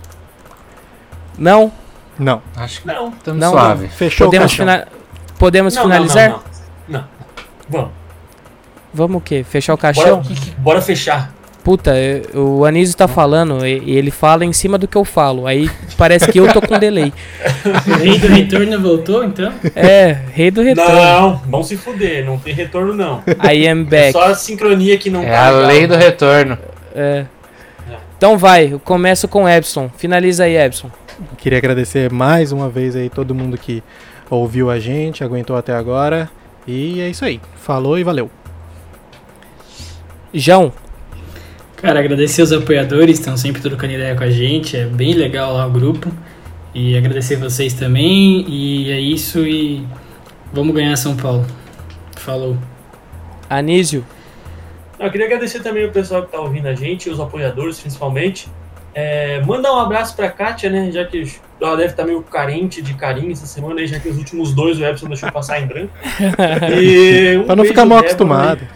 Não? Não, Acho que Não, estamos Não, suave. fechou Podemos, o caixão. fina- Podemos não, finalizar? Não, não, não. não. Vamos, Vamos o quê? Fechar o bora, caixão? bora fechar. Puta, eu- o Anísio tá falando e, e ele fala em cima do que eu falo. Aí parece que eu tô com delay. Rei do retorno voltou, então? É, rei do retorno. Não, vão se fuder, não tem retorno não. I am É back. só a sincronia que não É tá a legal. lei do retorno. É. Então vai, eu começo com o Epson. Finaliza aí, Epson. Queria agradecer mais uma vez aí todo mundo que ouviu a gente, aguentou até agora. E é isso aí. Falou e valeu. João, Cara, agradecer os apoiadores, estão sempre trocando ideia com a gente, é bem legal lá o grupo. E agradecer vocês também, e é isso, e vamos ganhar São Paulo. Falou. Anísio, Eu queria agradecer também o pessoal que tá ouvindo a gente, os apoiadores principalmente. É, mandar um abraço pra Kátia, né? Já que ela deve estar meio carente de carinho essa semana, já que os últimos dois o Epson deixou passar em branco. E um Pra não ficar mal Débora, acostumado.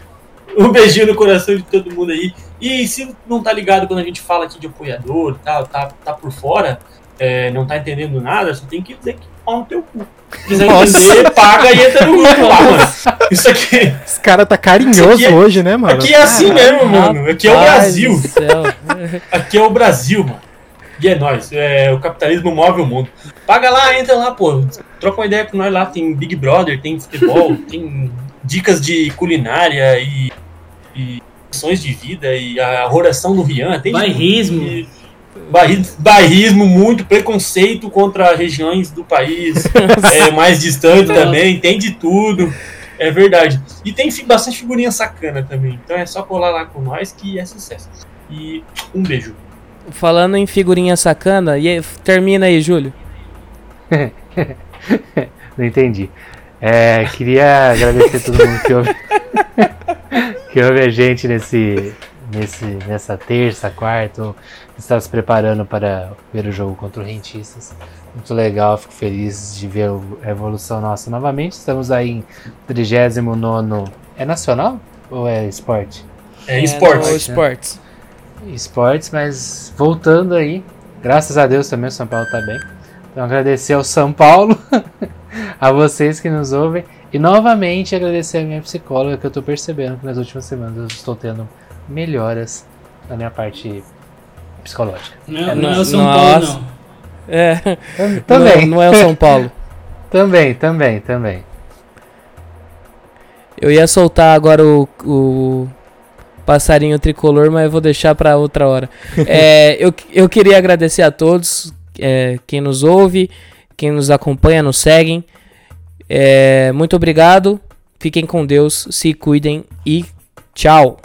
Um beijinho no coração de todo mundo aí. E se não tá ligado quando a gente fala aqui de apoiador e tal, tá, tá por fora, é, não tá entendendo nada, você tem que dizer que pau no teu cu. Se quiser entender, paga e entra no grupo lá, mano. Isso aqui, Esse cara tá carinhoso é- hoje, né, mano? aqui é assim mesmo, mano. Aqui é o Brasil. Aqui é o Brasil, mano. E é nóis. É, o capitalismo move o mundo. Paga lá, entra lá, pô. Troca uma ideia com nós lá. Tem Big Brother, tem futebol, tem dicas de culinária e, e lições de vida e a oração do Rian. Tem Bairrismo. Bairrismo, muito preconceito contra regiões do país é, mais distante também. Tem de tudo. É verdade. E tem bastante figurinha sacana também. Então é só colar lá com nós que é sucesso. E um beijo. Falando em figurinha sacana, e termina aí, Júlio. Não entendi. É, queria agradecer todo mundo que ouve, que ouve a gente nesse, nesse, nessa terça, quarta, que está se preparando para ver o jogo contra o Rentistas. Muito legal, fico feliz de ver a evolução nossa novamente. Estamos aí em 39. É nacional ou é esporte? É, no esportes. esportes. esportes, mas voltando aí, graças a Deus também o São Paulo tá bem. Então agradecer ao São Paulo, a vocês que nos ouvem e novamente agradecer a minha psicóloga que eu tô percebendo que nas últimas semanas eu estou tendo melhoras na minha parte psicológica. Não, não é o São Nossa. Paulo, não. É, Também, Não, não é o São Paulo. também, também, também. Eu ia soltar agora o, o passarinho tricolor, mas eu vou deixar pra outra hora. É, eu, eu queria agradecer a todos, é, quem nos ouve, quem nos acompanha, nos seguem. É, muito obrigado, fiquem com Deus, se cuidem e tchau.